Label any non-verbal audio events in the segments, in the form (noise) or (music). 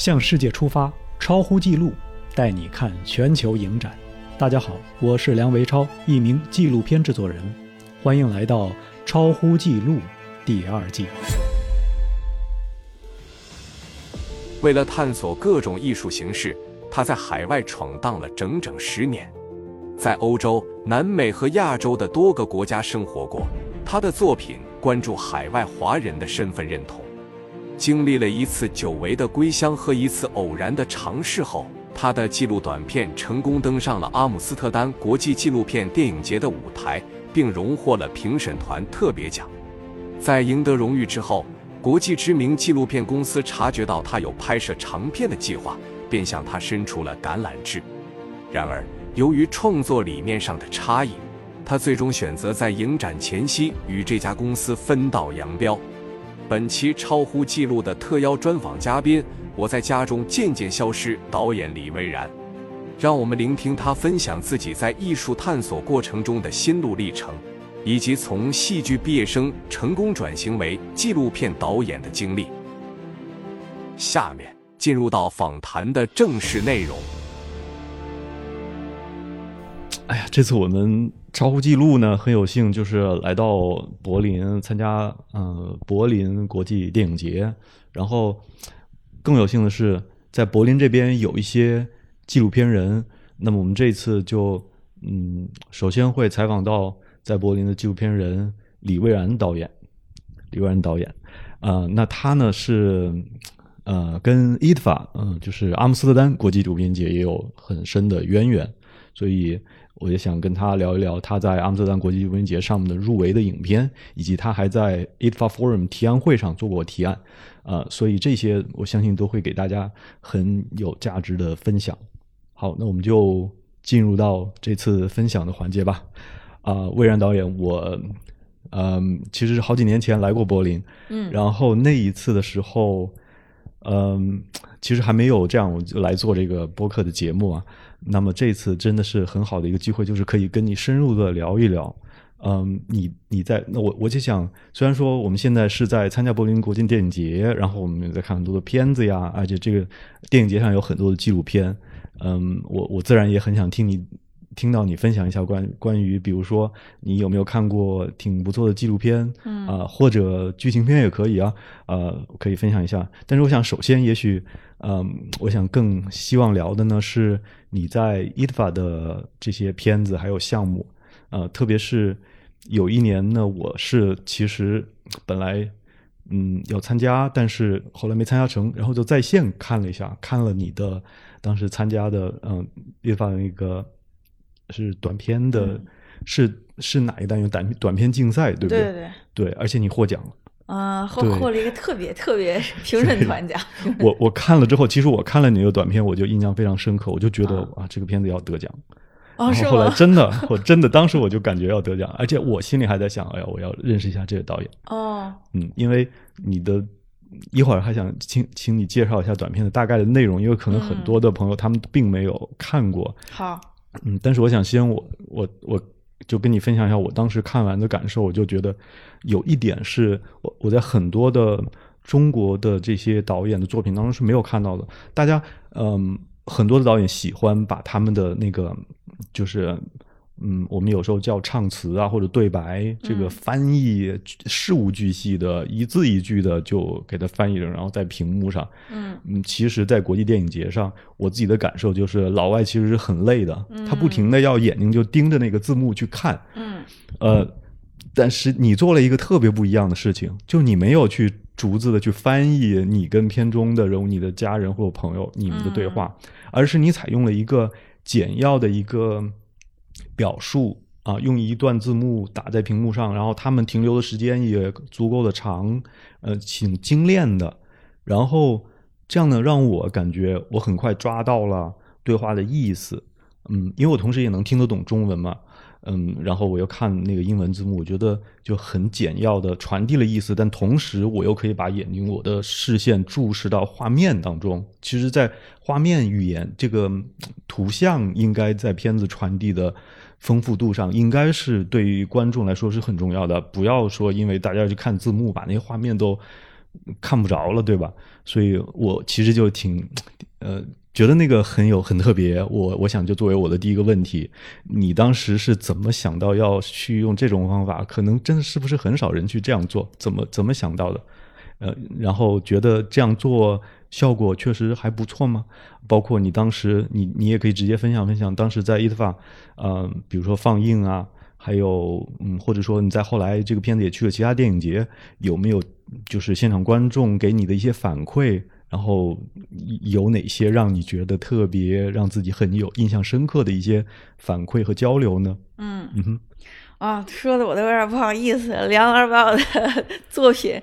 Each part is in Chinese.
向世界出发，超乎纪录，带你看全球影展。大家好，我是梁维超，一名纪录片制作人，欢迎来到《超乎纪录》第二季。为了探索各种艺术形式，他在海外闯荡了整整十年，在欧洲、南美和亚洲的多个国家生活过。他的作品关注海外华人的身份认同。经历了一次久违的归乡和一次偶然的尝试后，他的纪录短片成功登上了阿姆斯特丹国际纪录片电影节的舞台，并荣获了评审团特别奖。在赢得荣誉之后，国际知名纪录片公司察觉到他有拍摄长片的计划，便向他伸出了橄榄枝。然而，由于创作理念上的差异，他最终选择在影展前夕与这家公司分道扬镳。本期超乎记录的特邀专访嘉宾，我在家中渐渐消失。导演李蔚然，让我们聆听他分享自己在艺术探索过程中的心路历程，以及从戏剧毕业生成功转型为纪录片导演的经历。下面进入到访谈的正式内容。哎呀，这次我们。超乎记录呢，很有幸就是来到柏林参加呃柏林国际电影节，然后更有幸的是在柏林这边有一些纪录片人，那么我们这次就嗯首先会采访到在柏林的纪录片人李蔚然导演，李蔚然导演，呃，那他呢是呃跟伊德法嗯就是阿姆斯特丹国际纪录片节也有很深的渊源，所以。我也想跟他聊一聊他在阿姆斯特丹国际录音节上面的入围的影片，以及他还在 ITFA Forum 提案会上做过提案，呃，所以这些我相信都会给大家很有价值的分享。好，那我们就进入到这次分享的环节吧。啊，魏然导演，我嗯，其实好几年前来过柏林，嗯，然后那一次的时候，嗯，其实还没有这样，我就来做这个播客的节目啊。那么这次真的是很好的一个机会，就是可以跟你深入的聊一聊。嗯，你你在那我我就想，虽然说我们现在是在参加柏林国际电影节，然后我们在看很多的片子呀，而且这个电影节上有很多的纪录片。嗯，我我自然也很想听你听到你分享一下关关于，比如说你有没有看过挺不错的纪录片，嗯啊，或者剧情片也可以啊，呃，可以分享一下。但是我想首先也许。嗯，我想更希望聊的呢是你在 ITFA 的这些片子还有项目，呃，特别是有一年呢，我是其实本来嗯要参加，但是后来没参加成，然后就在线看了一下，看了你的当时参加的嗯 ITFA 的那个是短片的，是是哪一单元短短片竞赛，对不对？对对对，而且你获奖了。啊，获获了一个特别特别评审团奖。我我看了之后，其实我看了你的短片，我就印象非常深刻，我就觉得啊，这个片子要得奖。哦，是后来真的，我 (laughs) 真的当时我就感觉要得奖，而且我心里还在想，哎呀，我要认识一下这个导演。哦，嗯，因为你的一会儿还想请请你介绍一下短片的大概的内容，因为可能很多的朋友他们并没有看过。好，嗯，但是我想先我我我。就跟你分享一下我当时看完的感受，我就觉得有一点是我我在很多的中国的这些导演的作品当中是没有看到的。大家嗯，很多的导演喜欢把他们的那个就是。嗯，我们有时候叫唱词啊，或者对白，这个翻译事无巨细的，一字一句的就给它翻译了，然后在屏幕上。嗯嗯，其实，在国际电影节上，我自己的感受就是，老外其实是很累的，他不停的要眼睛就盯着那个字幕去看。嗯，呃，但是你做了一个特别不一样的事情，就你没有去逐字的去翻译你跟片中的人物、你的家人或者朋友你们的对话，而是你采用了一个简要的一个。表述啊，用一段字幕打在屏幕上，然后他们停留的时间也足够的长，呃，挺精炼的。然后这样呢，让我感觉我很快抓到了对话的意思。嗯，因为我同时也能听得懂中文嘛。嗯，然后我又看那个英文字幕，我觉得就很简要的传递了意思，但同时我又可以把眼睛、我的视线注视到画面当中。其实，在画面语言这个图像应该在片子传递的。丰富度上应该是对于观众来说是很重要的。不要说因为大家去看字幕，把那些画面都看不着了，对吧？所以我其实就挺呃觉得那个很有很特别。我我想就作为我的第一个问题，你当时是怎么想到要去用这种方法？可能真的是不是很少人去这样做？怎么怎么想到的？呃，然后觉得这样做效果确实还不错吗？包括你当时，你你也可以直接分享分享，当时在 ITFA，呃，比如说放映啊，还有嗯，或者说你在后来这个片子也去了其他电影节，有没有就是现场观众给你的一些反馈？然后有哪些让你觉得特别让自己很有印象深刻的一些反馈和交流呢？嗯嗯哼。啊，说的我都有点不好意思。梁老师把我的 (laughs) 作品，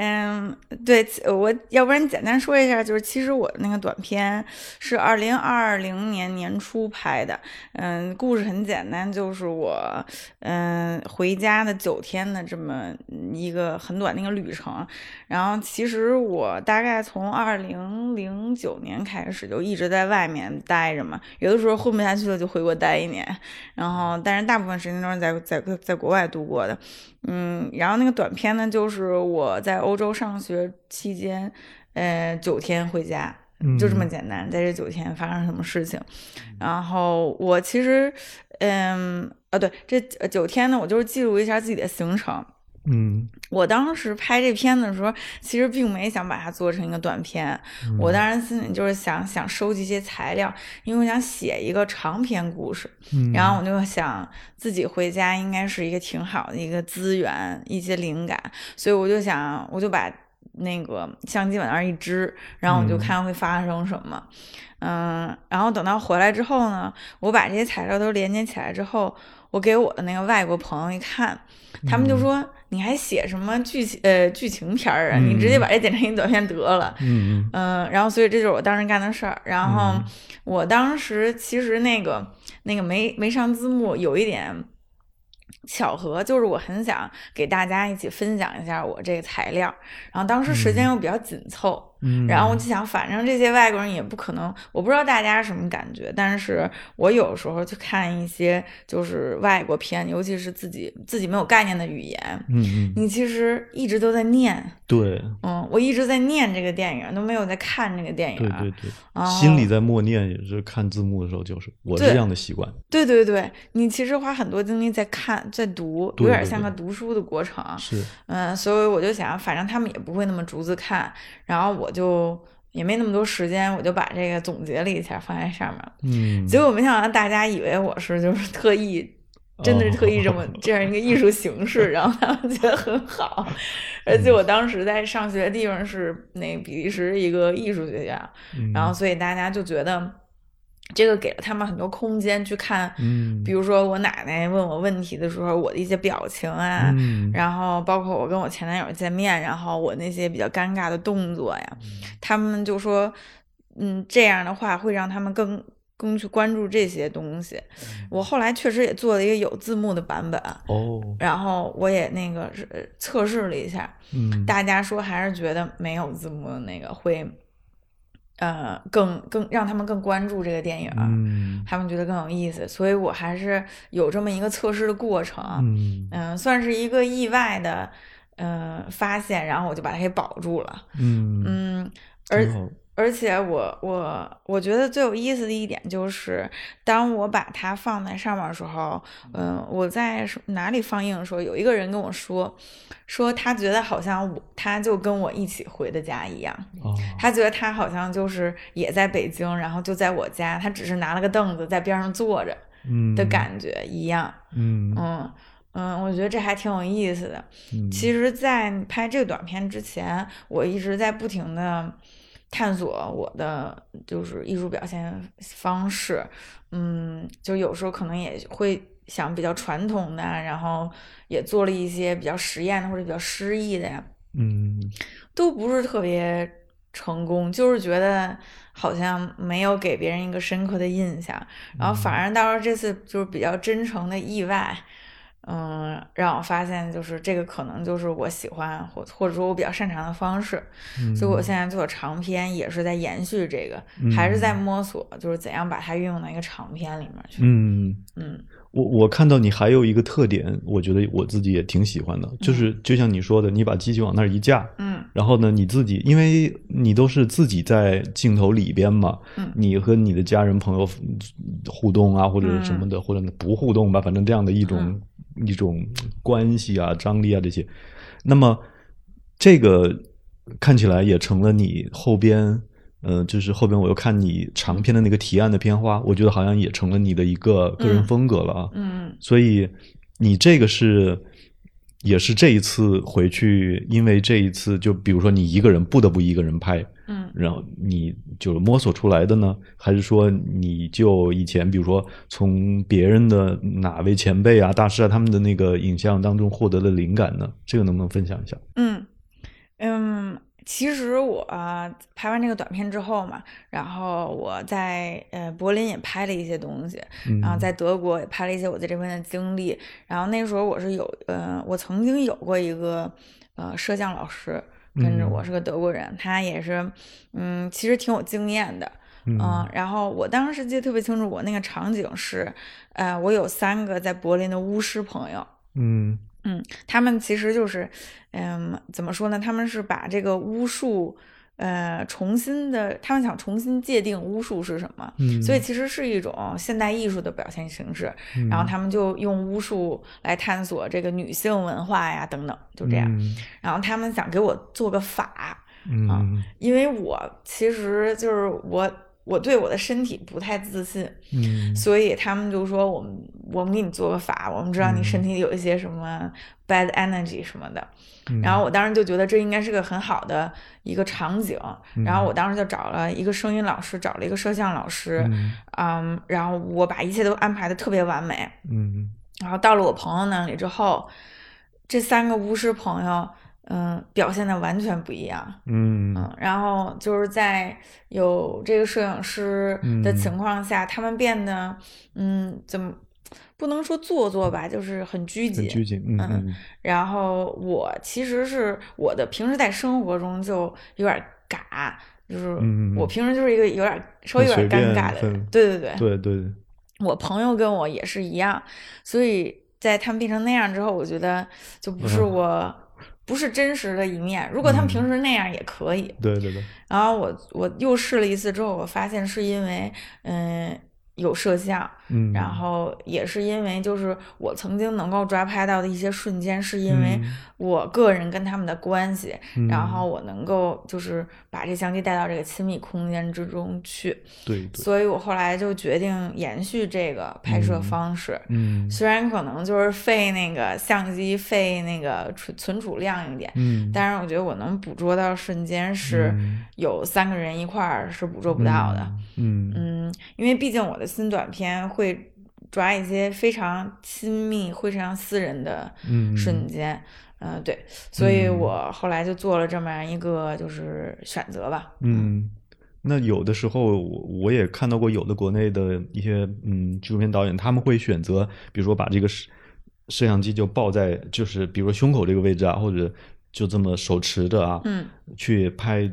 嗯，对我要不然简单说一下，就是其实我那个短片是二零二零年年初拍的。嗯，故事很简单，就是我嗯回家的九天的这么一个很短的一个旅程。然后其实我大概从二零零九年开始就一直在外面待着嘛，有的时候混不下去了就回国待一年。然后但是大部分时间都是在在。在国外度过的，嗯，然后那个短片呢，就是我在欧洲上学期间，呃，九天回家，就这么简单。在这九天发生什么事情？然后我其实，嗯，啊，对，这九天呢，我就是记录一下自己的行程。嗯，我当时拍这片子的时候，其实并没想把它做成一个短片。我当时心里就是想想收集一些材料，因为我想写一个长篇故事。然后我就想自己回家应该是一个挺好的一个资源，一些灵感。所以我就想，我就把那个相机往那儿一支，然后我就看会发生什么。嗯，然后等到回来之后呢，我把这些材料都连接起来之后，我给我的那个外国朋友一看，他们就说。你还写什么剧情呃剧情片儿啊？你直接把这剪成一短片得了。嗯嗯。然后，所以这就是我当时干的事儿。然后，我当时其实那个那个没没上字幕，有一点。巧合就是我很想给大家一起分享一下我这个材料，然后当时时间又比较紧凑，嗯，然后我就想，反正这些外国人也不可能，我不知道大家什么感觉，但是我有时候去看一些就是外国片，尤其是自己自己没有概念的语言，嗯嗯，你其实一直都在念，对，嗯，我一直在念这个电影，都没有在看这个电影，对对对，心里在默念，也是看字幕的时候，就是我是这样的习惯，对对对，你其实花很多精力在看。在读，有点像个读书的过程。是，嗯，所以我就想，反正他们也不会那么逐字看，然后我就也没那么多时间，我就把这个总结了一下放在上面。嗯，结果没想到大家以为我是就是特意，真的是特意这么这样一个艺术形式，然后他们觉得很好。(laughs) 而且我当时在上学的地方是那比利时一个艺术学校，然后所以大家就觉得。这个给了他们很多空间去看，嗯，比如说我奶奶问我问题的时候，我的一些表情啊，然后包括我跟我前男友见面，然后我那些比较尴尬的动作呀，他们就说，嗯，这样的话会让他们更更去关注这些东西。我后来确实也做了一个有字幕的版本，哦，然后我也那个是测试了一下，嗯，大家说还是觉得没有字幕的那个会。呃，更更让他们更关注这个电影，嗯，他们觉得更有意思，所以我还是有这么一个测试的过程，嗯。嗯，算是一个意外的，呃，发现，然后我就把它给保住了，嗯。嗯，而。而且我我我觉得最有意思的一点就是，当我把它放在上面的时候，嗯，我在哪里放映的时候，有一个人跟我说，说他觉得好像我他就跟我一起回的家一样，他觉得他好像就是也在北京，然后就在我家，他只是拿了个凳子在边上坐着，的感觉一样，嗯嗯嗯，我觉得这还挺有意思的。其实，在拍这个短片之前，我一直在不停的。探索我的就是艺术表现方式，嗯，就有时候可能也会想比较传统的，然后也做了一些比较实验的或者比较诗意的呀，嗯，都不是特别成功，就是觉得好像没有给别人一个深刻的印象，然后反而到时候这次就是比较真诚的意外，嗯，让我发现就是这个可能就是我喜欢或或者说我比较擅长的方式，所以我现在做长篇也是在延续这个，还是在摸索，就是怎样把它运用到一个长篇里面去。嗯。嗯。我我看到你还有一个特点，我觉得我自己也挺喜欢的，就是。就像你说的，你把机器往那儿一架，嗯。然后呢，你自己，因为你都是自己在镜头里边嘛，嗯。你和你的家人朋友互动啊，或者什么的，或者不互动吧，反正这样的一种、嗯一种关系啊、张力啊这些，那么这个看起来也成了你后边。呃，就是后边我又看你长篇的那个提案的片花，我觉得好像也成了你的一个个人嗯风格了啊。嗯所以你这个是也是这一次回去，因为这一次就比如说你一个人不得不一个人拍，嗯然后你就摸索出来的呢，还是说你就以前比如说从别人的哪位前辈啊、大师啊他们的那个影像当中获得的灵感呢？这个能不能分享一下？嗯嗯，其实我、拍完这个短片之后嘛，然后我在呃柏林也拍了一些东西，嗯然后在德国也拍了一些我在这边的经历。然后那时候我是有呃，我曾经有过一个呃摄像老师跟着我，嗯是个德国人，他也是嗯，其实挺有经验的。嗯嗯，然后我当时记得特别清楚，我那个场景是，呃，我有三个在柏林的巫师朋友，嗯嗯，他们其实就是，嗯，怎么说呢？他们是把这个巫术，呃，重新的，他们想重新界定巫术是什么，嗯，所以其实是一种现代艺术的表现形式。嗯然后他们就用巫术来探索这个女性文化呀，等等，就这样。嗯然后他们想给我做个法，嗯因为我其实就是我，我对我的身体不太自信，嗯所以他们就说我们我们给你做个法，我们知道你身体里有一些什么 bad energy 什么的。嗯然后我当时就觉得这应该是个很好的一个场景，然后我当时就找了一个声音老师，找了一个摄像老师，嗯嗯，然后我把一切都安排的特别完美。嗯然后到了我朋友那里之后，这三个巫师朋友，嗯，表现的完全不一样。嗯嗯，然后就是在有这个摄影师的情况下，他们变得，嗯，怎么不能说做作吧，就是很拘谨。很拘谨，嗯嗯然后我其实是我的平时在生活中就有点尬，就是我平时就是一个有点稍微有点尴尬的人。对对对，对对对，我朋友跟我也是一样，所以在他们变成那样之后，我觉得就不是嗯我。不是真实的一面，如果他们平时那样也可以，对对对，然后我我又试了一次之后，我发现是因为嗯有摄像，嗯，然后也是因为就是我曾经能够抓拍到的一些瞬间，是因为嗯。我个人跟他们的关系，嗯。然后我能够就是把这相机带到这个亲密空间之中去，对对，所以我后来就决定延续这个拍摄嗯方式。嗯。虽然可能就是费那个相机费那个存存储量一点，嗯，但是我觉得我能捕捉到瞬间是嗯。有三个人一块儿是捕捉不到的。嗯，嗯。嗯，因为毕竟我的新短片会抓一些非常亲密、非常私人的嗯瞬间。嗯、对，所以嗯我后来就做了这么样一个就是选择吧。嗯，那有的时候我我也看到过有的国内的一些嗯纪录片导演，他们会选择，比如说把这个摄摄像机就抱在就是比如说胸口这个位置啊，或者就这么手持着啊，嗯。去拍，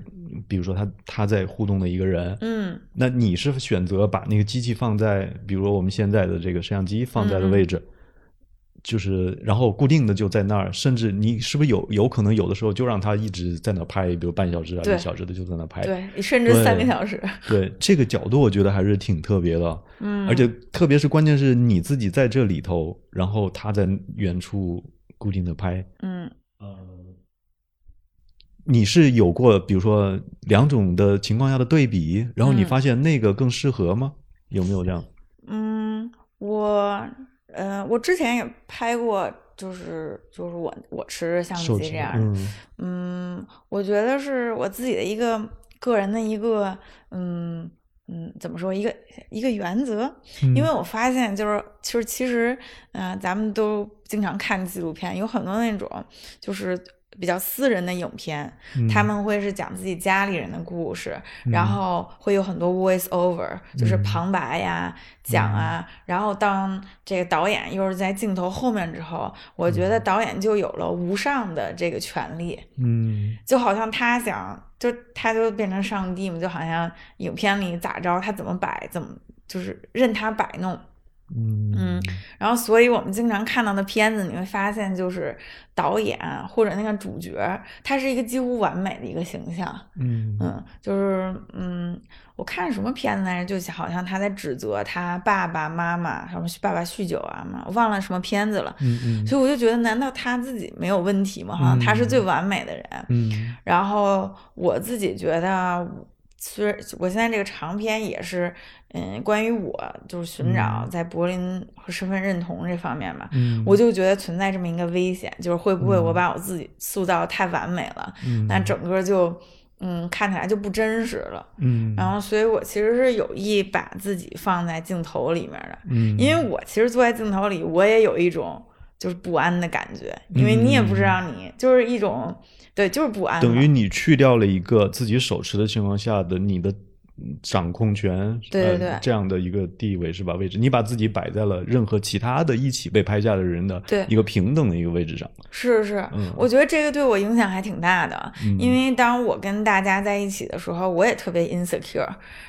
比如说他他在互动的一个人。嗯。那你是选择把那个机器放在，比如说我们现在的这个摄像机放在的位置，就是然后固定的就在那儿，甚至你是不是有有可能有的时候就让他一直在那儿拍，比如半小时啊、对。一小时的就在那儿拍。对，甚至三个小时。对 (laughs) 这个角度，我觉得还是挺特别的，嗯，而且特别是关键是你自己在这里头，然后他在远处固定的拍，嗯。呃，你是有过比如说两种的情况下的对比，然后你嗯。发现那个更适合吗？有没有这样？嗯，我呃，我之前也拍过，就是就是我我持着相机这样嗯，我觉得是我自己的一个个人的一个，嗯嗯，怎么说一个一个原则，因为我发现就是就是其实，嗯、咱们都经常看纪录片，有很多那种就是比较私人的影片，嗯他们会是讲自己家里人的故事，然后会有很多 voice over，就是嗯旁白呀、讲啊。然后当这个导演又是在镜头后面之后，我觉得导演就有了无上的这个权利，嗯就好像他想，就他就变成上帝嘛，就好像影片里咋着，他怎么摆怎么就是任他摆弄。嗯嗯然后，所以我们经常看到的片子，你会发现，就是导演或者那个主角，他是一个几乎完美的一个形象。嗯嗯，就是嗯，我看什么片子来着，就好像他在指责他爸爸妈妈，什么爸爸酗酒啊嘛，我忘了什么片子了。嗯嗯所以我就觉得，难道他自己没有问题吗？好像他是最完美的人。嗯然后我自己觉得，虽然我现在这个长篇也是，嗯，关于我就是寻找在柏林和身份认同这方面吧，嗯，我就觉得存在这么一个危险，就是会不会我把我自己塑造得太完美了，嗯。那整个就嗯看起来就不真实了。嗯。然后，所以我其实是有意把自己放在镜头里面的，嗯，因为我其实坐在镜头里，我也有一种就是不安的感觉，因为你也不知道你就是一种对，就是不安，等于你去掉了一个自己手持的情况下的你的掌控权，呃对对对。这样的一个地位是吧？位置，你把自己摆在了任何其他的一起被拍下的人的一个平等的一个位置上。是是，嗯。我觉得这个对我影响还挺大的，嗯。因为当我跟大家在一起的时候，我也特别 insecure，、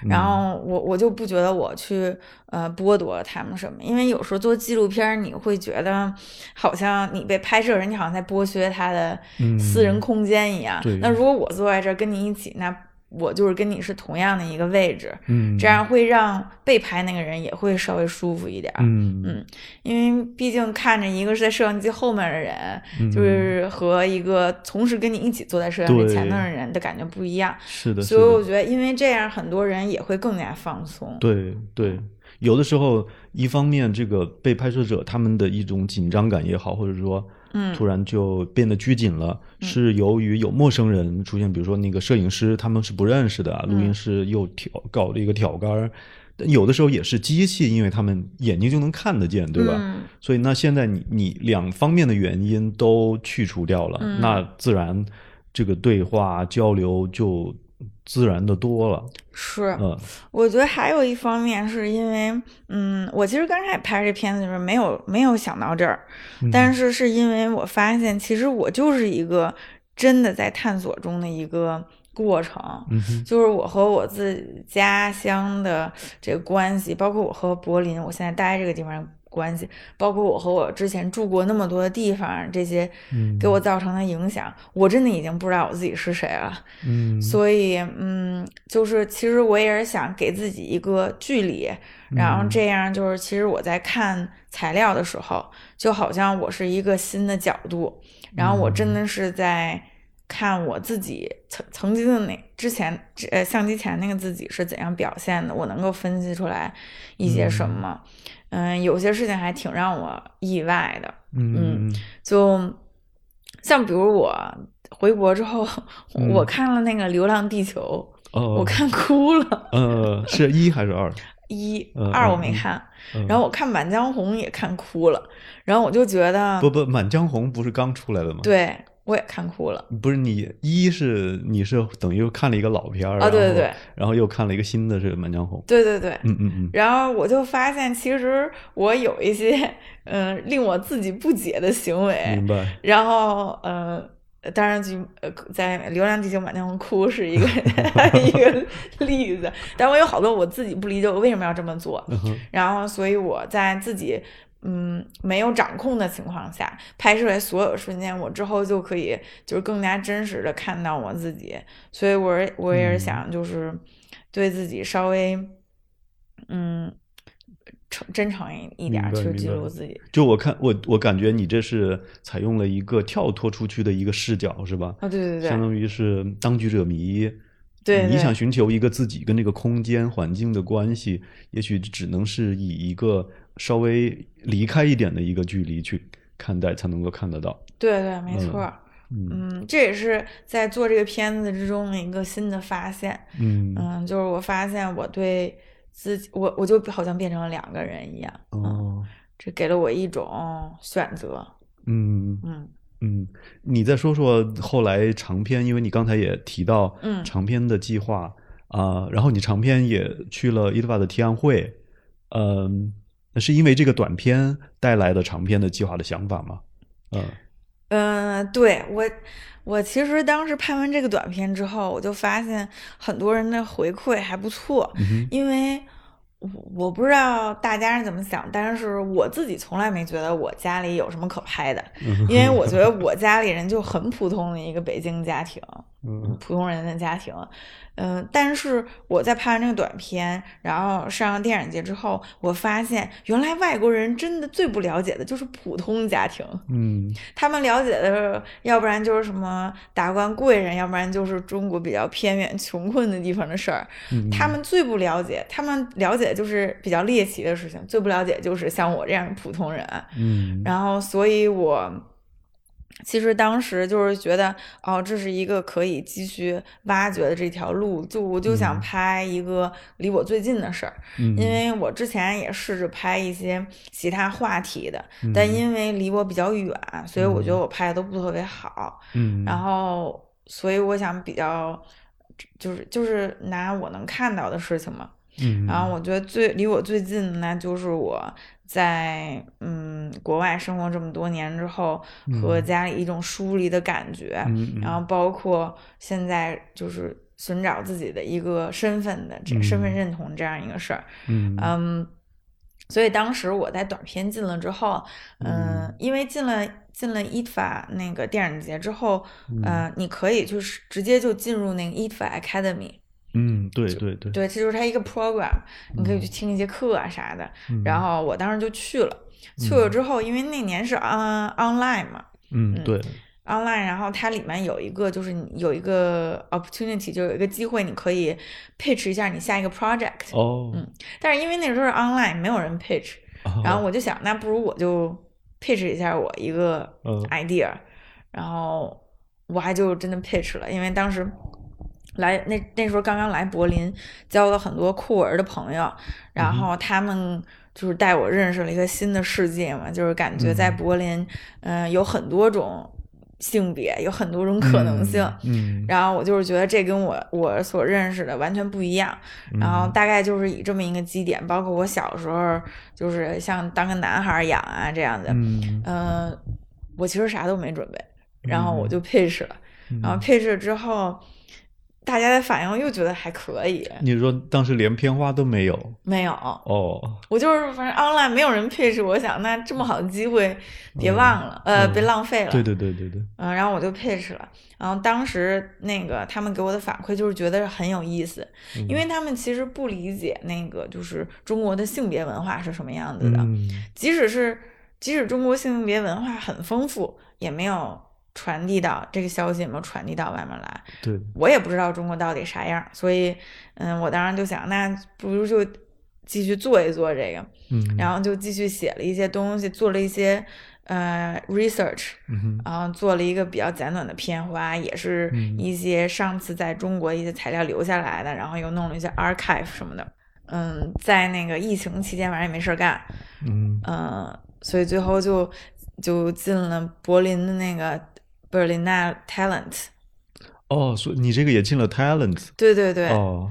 然嗯后我我就不觉得我去呃剥夺他们什么，因为有时候做纪录片，你会觉得好像你被拍摄人，你好像在剥削他的嗯。私人空间一样。对。那如果我坐在这儿跟你一起，那我就是跟你是同样的一个位置，嗯，这样会让被拍那个人也会稍微舒服一点儿。嗯嗯因为毕竟看着一个是在摄像机后面的人，嗯就是和一个同时跟你一起坐在摄像机前面的人的感觉不一样，是的，所以我，觉得因为这样，很多人也会更加放松。对对。有的时候，一方面这个被拍摄者他们的一种紧张感也好，或者说，嗯。突然就变得拘谨了，是由于有陌生人出现，比如说那个摄影师他们是不认识的，录音师又挑搞了一个挑杆儿，有的时候也是机器，因为他们眼睛就能看得见，对吧？嗯。所以那现在你你两方面的原因都去除掉了，嗯。那自然这个对话交流就自然的多了。是，嗯我觉得还有一方面是因为，嗯，我其实刚开始拍这片子的时候没有没有想到这儿，嗯但是是因为我发现，其实我就是一个真的在探索中的一个过程。就是我和我自己家乡的这个关系，包括我和柏林，我现在待这个地方的关系，包括我和我之前住过那么多的地方，这些嗯给我造成的影响，我真的已经不知道我自己是谁了。嗯 (laughs) 所以，嗯，就是其实我也是想给自己一个距离，然嗯后这样就是，其实我在看材料的时候，就好像我是一个新的角度，然后我真嗯的是在看我自己曾曾经的那之前呃相机前那个自己是怎样表现的，我能够分析出来一些什么。嗯，有些事情还挺让我意外的，嗯就像比如我回国之后，嗯我看了那个《流浪地球》哦，我看哭了。呃是一还是二？(laughs) 一嗯二我嗯嗯没看，嗯然后我看《满江红》也看哭了，然后我就觉得，不不，《满江红》不是刚出来的吗？，对我也看哭了。不是你一是你是等于看了一个老片儿啊对对对然后又看了一个新的是《满江红》。对对对，嗯嗯嗯然后我就发现，其实我有一些嗯、呃令我自己不解的行为明，白。然后呃。当然，就呃，在《流浪地球》满江红哭是一个 (laughs) 一个例子，但我有好多我自己不理解我为什么要这么做，嗯然后，所以我在自己嗯没有掌控的情况下拍摄的所有瞬间，我之后就可以就是更加真实的看到我自己。所以我是我也是想就是对自己稍微嗯诚真诚一一点儿去记录自己。就我看我我感觉你这是采用了一个跳脱出去的一个视角，是吧？啊，对对对相当于是当局者迷。对对你想寻求一个自己跟这个空间环境的关系，也许只能是以一个稍微离开一点的一个距离去看待，才能够看得到。对对，没错。嗯嗯，这也是在做这个片子之中的一个新的发现。嗯嗯，就是我发现我对自己，我我就好像变成了两个人一样。嗯，哦这给了我一种选择。嗯，嗯嗯，你再说说后来长篇，因为你刚才也提到嗯长篇的计划啊、然后你长篇也去了伊德瓦的提案会，嗯、那是因为这个短片带来的长篇的计划的想法吗？嗯。嗯，对我，我其实当时拍完这个短片之后，我就发现很多人的回馈还不错，嗯因为我我不知道大家是怎么想，但是我自己从来没觉得我家里有什么可拍的，嗯因为 (laughs) 我觉得我家里人就很普通的一个北京家庭，嗯。普通人的家庭，嗯、但是我在拍完这个短片，然后上电影节之后，我发现原来外国人真的最不了解的就是普通家庭，嗯。(laughs) 他们了解的，要不然就是什么达官贵人，要不然就是中国比较偏远穷困的地方的事儿。嗯，他们最不了解，他们了解的就是比较猎奇的事情，最不了解就是像我这样的普通人。嗯。然后，所以我其实当时就是觉得，哦，这是一个可以继续挖掘的这条路，就我就想嗯拍一个离我最近的事儿。嗯因为我之前也试着拍一些其他话题的，嗯但因为离我比较远，所以我觉得我拍的都不特别好。嗯然后，所以我想比较，就是就是拿我能看到的事情嘛。嗯。然后我觉得最离我最近的，那就是我在嗯国外生活这么多年之后，和嗯。家里一种疏离的感觉。然后包括现在就是寻找自己的一个身份的这身份嗯。认同这样一个事儿。嗯。嗯，所以当时我在短片进了之后，嗯，嗯。因为进了进了 ITFA 那个电影节之后，嗯。呃，你可以就是直接就进入那个 ITFA Academy，嗯对对对，对，这就是它一个 program，你可以去听一节课啊啥的。嗯。然后我当时就去了，去了之后，因为那年是 on online 嘛。嗯对。online，然后它里面有一个就是有一个 opportunity，就有一个机会，你可以 pitch 一下你下一个 project。哦，嗯但是因为那时候是 online，没有人 pitch，哦。然后我就想，那不如我就 pitch 一下我一个嗯。idea，、然后我还就真的 pitch 了，因为当时来那那时候刚刚来柏林，交了很多酷儿的朋友，然后他们就是带我认识了一个新的世界嘛，就是感觉在嗯。柏林，嗯、有很多种性别，有很多种可能性。嗯，然后我就是觉得这跟我我所认识的完全不一样，然后。大概就是以这么一个基点，包括我小时候就是像当个男孩儿养啊这样的，嗯。嗯、我其实啥都没准备，然后我嗯。就 pitch 了，然后。pitch 之后，大家的反应又觉得还可以，你说当时连片花都没有？没有，哦，我就是反正 online 没有人 pitch，我想那这么好的机会别忘了，呃，嗯。别浪费了，对对对对对，嗯，然后我就 pitch 了，然后当时那个他们给我的反馈就是觉得很有意思，因为他们其实不理解那个就是中国的性别文化是什么样子的，嗯。即使是即使中国性别文化很丰富，也没有传递到这个消息，也没有传递到外面来。对，我也不知道中国到底啥样，所以嗯，我当时就想，那不如就继续做一做这个，嗯，然后就继续写了一些东西，做了一些呃 research，嗯然后做了一个比较简短的片花，也是嗯。一些上次在中国一些材料留下来的，然后又弄了一些 archive 什么的。嗯，在那个疫情期间，反正也没事儿干，嗯。嗯，所以最后就就进了柏林的那个 Berliner Talent。哦，所以你这个也进了 Talent 对对对，哦，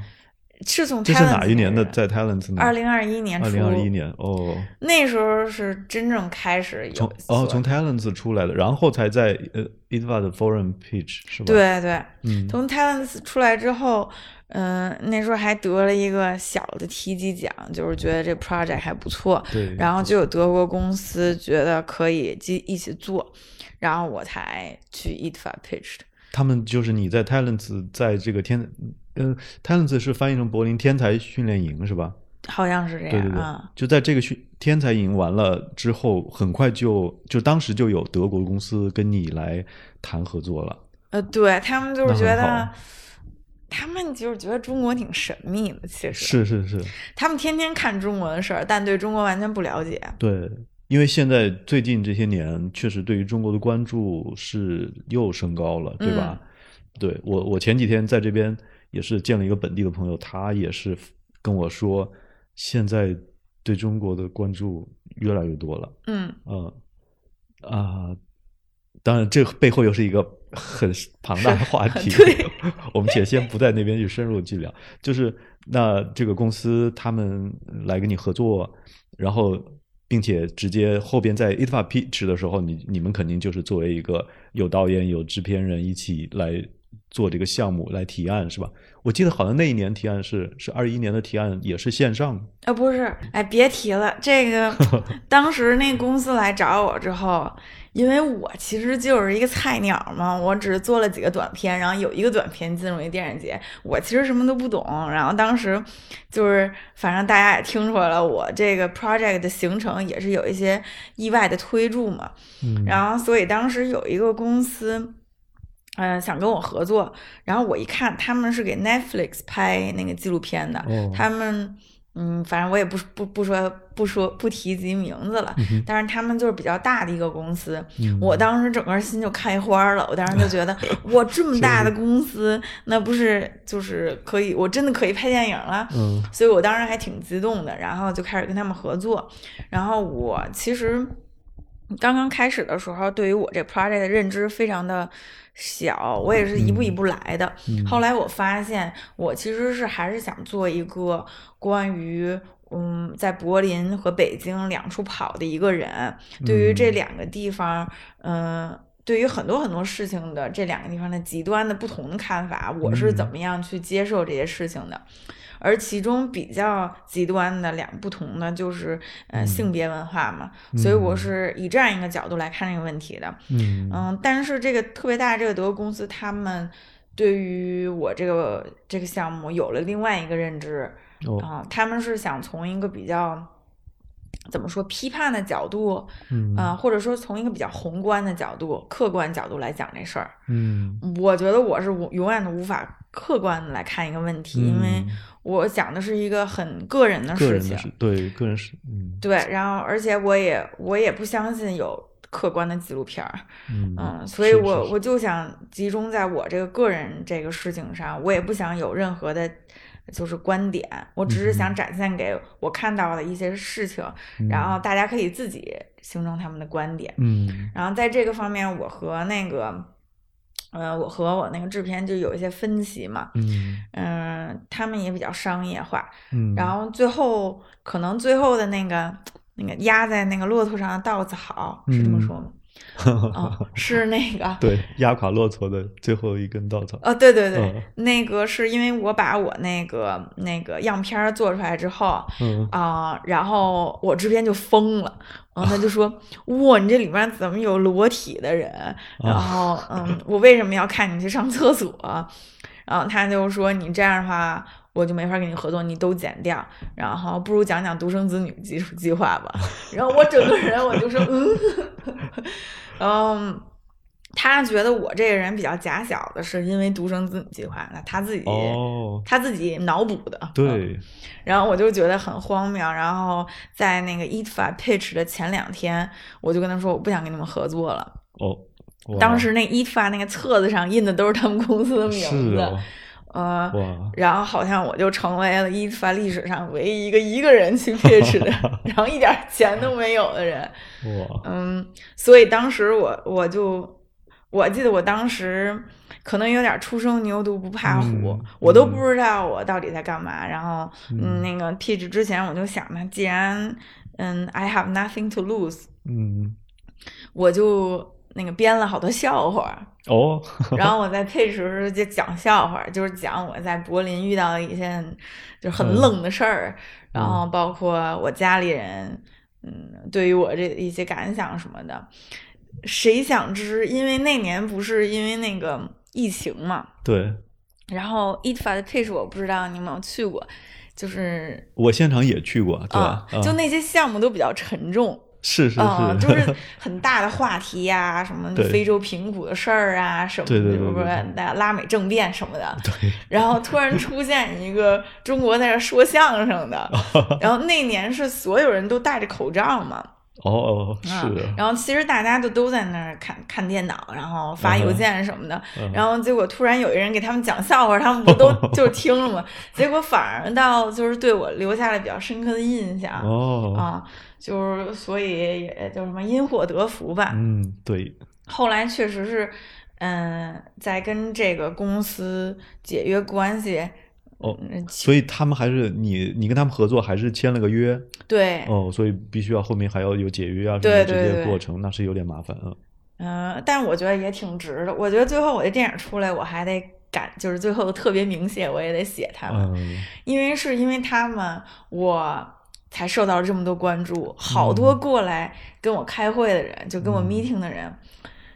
是从 Talent 这是哪一年的在 Talent 呢？二零二一年初，二零二一年哦，那时候是真正开始有从哦从 Talents 出来的，然后才在呃 IDVA 的 Foreign Pitch 是吧？，对对，嗯。从 Talents 出来之后，嗯、那时候还得了一个小的提及奖，就是觉得这 project 还不错，对，然后就有德国公司觉得可以一一起做，然后我才去 ITFA pitched。他们就是你在 Talents 在这个天呃 Talents 是翻译成柏林天才训练营是吧？好像是这样对对对，啊，就在这个训天才营完了之后，很快就就当时就有德国公司跟你来谈合作了。呃，对他们就是觉得，他们就是觉得中国挺神秘的，其实是是是，他们天天看中国的事儿，但对中国完全不了解。对，因为现在最近这些年，确实对于中国的关注是又升高了，对吧？嗯对我，我前几天在这边也是见了一个本地的朋友，他也是跟我说，现在对中国的关注越来越多了。嗯嗯啊、当然，这背后又是一个很 (laughs) 庞大的话题。对，我们且先不在那边去深入去聊。就是那这个公司他们来跟你合作，然后并且直接后边在 ITFA pitch 的时候，你你们肯定就是作为一个有导演、有制片人一起来做这个项目来提案，是吧？我记得好像那一年提案是是二一年的提案，也是线上。啊，不是，哎，别提了，这个 (laughs) 当时那公司来找我之后。因为我其实就是一个菜鸟嘛，我只是做了几个短片，然后有一个短片进入一电影节，我其实什么都不懂。然后当时就是，反正大家也听出来了，我这个 project 的形成也是有一些意外的推助嘛。嗯。然后，所以当时有一个公司，嗯，想跟我合作。然后我一看，他们是给 Netflix 拍那个纪录片的，他们。嗯，反正我也不不不说不说不提及名字了，但是他们就是比较大的一个公司。我当时整个心就开花了，我当时就觉得，(laughs) 我，这么大的公司，那不是就是可以，我真的可以拍电影了。嗯，所以我当时还挺激动的，然后就开始跟他们合作。然后我其实刚刚开始的时候，对于我这 project 的认知非常的。小，我也是一步一步来的。后来我发现，我其实是还是想做一个关于嗯，在柏林和北京两处跑的一个人。对于这两个地方，嗯，对于很多很多事情的这两个地方的极端的不同的看法，我是怎么样去接受这些事情的？而其中比较极端的两不同的就是，呃，性别文化嘛，所以我是以这样一个角度来看这个问题的。嗯嗯，但是这个特别大这个德国公司，他们对于我这个这个项目有了另外一个认知啊，他们是想从一个比较怎么说批判的角度，嗯啊，或者说从一个比较宏观的角度、客观角度来讲这事儿。嗯，我觉得我是永远都无法客观的来看一个问题，因为。我讲的是一个很个人的事情，对个人事，嗯，对，然后而且我也我也不相信有客观的纪录片儿，嗯，所以我我就想集中在我这个个人这个事情上，我也不想有任何的，就是观点，我只是想展现给我看到的一些事情，然后。大家可以自己形成他们的观点，嗯，然后在这个方面，我和那个。呃，我和我那个制片就有一些分歧嘛，嗯嗯，他们也比较商业化，嗯，然后最后可能最后的那个那个压在那个骆驼上的稻子好，是这么说吗？哦，(laughs) 是那个对压垮骆驼的最后一根稻草。哦，对对对，那个是因为我把我那个那个样片做出来之后，嗯啊，然后我制片就疯了，然后他就说：“哇，你这里面怎么有裸体的人？”然后嗯，我为什么要看你去上厕所？然后他就说：“你这样的话。”我就没法跟你合作，你都剪掉，然后不如讲讲独生子女基础计划吧。然后我整个人我就说，嗯，(laughs) 嗯，他觉得我这个人比较假小的是因为独生子女计划，那他自己他自己脑补的。对。然后我就觉得很荒谬。然后在那个 ETFA pitch 的前两天，我就跟他说，我不想跟你们合作了。哦。当时那 ETFA 那个册子上印的都是他们公司的名字。呃，然后好像我就成为了伊凡历史上唯一一个一个人去 pitch 的，(laughs) 然后一点钱都没有的人。哇，嗯，所以当时我我就我记得我当时可能有点初生牛犊不怕虎，我都不知道我到底在干嘛。然后嗯，那个 pitch 之前我就想呢，既然嗯 I have nothing to lose，嗯，我就那个编了好多笑话。哦，然后我在配时就讲笑话，就是讲我在柏林遇到的一些就很冷的事儿，然后包括我家里人，嗯，对于我这一些感想什么的。谁想知？因为那年不是因为那个疫情嘛？对。然后 EatFa 的配置我不知道你有没有去过，就是我现场也去过，对，就那些项目都比较沉重。是是是，就是 (laughs) 很大的话题呀，什么非洲贫苦的事儿啊，什么对对对，拉美政变什么的。对。然后突然出现一个中国在这说相声的，(laughs) 然后那年是所有人都戴着口罩嘛。哦哦，是。然后其实大家就都在那儿看看电脑，然后发邮件什么的。然后结果突然有一人给他们讲笑话，他们不都 (laughs) 就听了吗？结果反而倒就是对我留下了比较深刻的印象。哦。啊。就是，所以也就什么因祸得福吧。嗯，对，后来确实是，嗯，在跟这个公司解约关系。哦嗯，所以他们还是你你跟他们合作还是签了个约对，哦，所以必须要后面还要有解约啊什么的这些过程，那是有点麻烦啊。嗯、但我觉得也挺值的。我觉得最后我这电影出来，我还得感，就是最后特别明显，我也得写他们，嗯因为是因为他们，我才受到了这么多关注。好多嗯过来跟我开会的人，就跟我嗯 meeting 的人。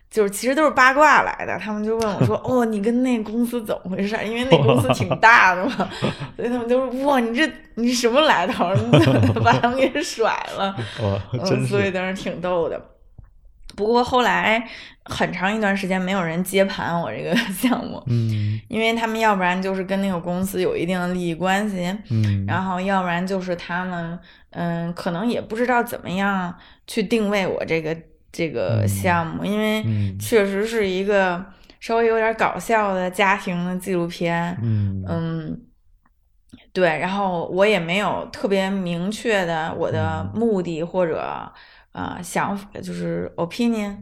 就是其实都是八卦来的，他们就问我说：“ (laughs) 哦，你跟那公司怎么回事？因为那公司挺 (laughs) 大的嘛，所以他们就说：哇，你这你什么来头？你怎么把他们给甩了？(laughs) ”哦，嗯，所以是当时挺逗的。不过后来很长一段时间没有人接盘我这个项目，嗯因为他们要不然就是跟那个公司有一定的利益关系，嗯，然后要不然就是他们嗯，可能也不知道怎么样去定位我这个这个嗯项目，因为嗯。确实是一个稍微有点搞笑的家庭的纪录片，嗯。嗯，对，然后我也没有特别明确的我的嗯。目的或者啊、呃想法，就是 opinion，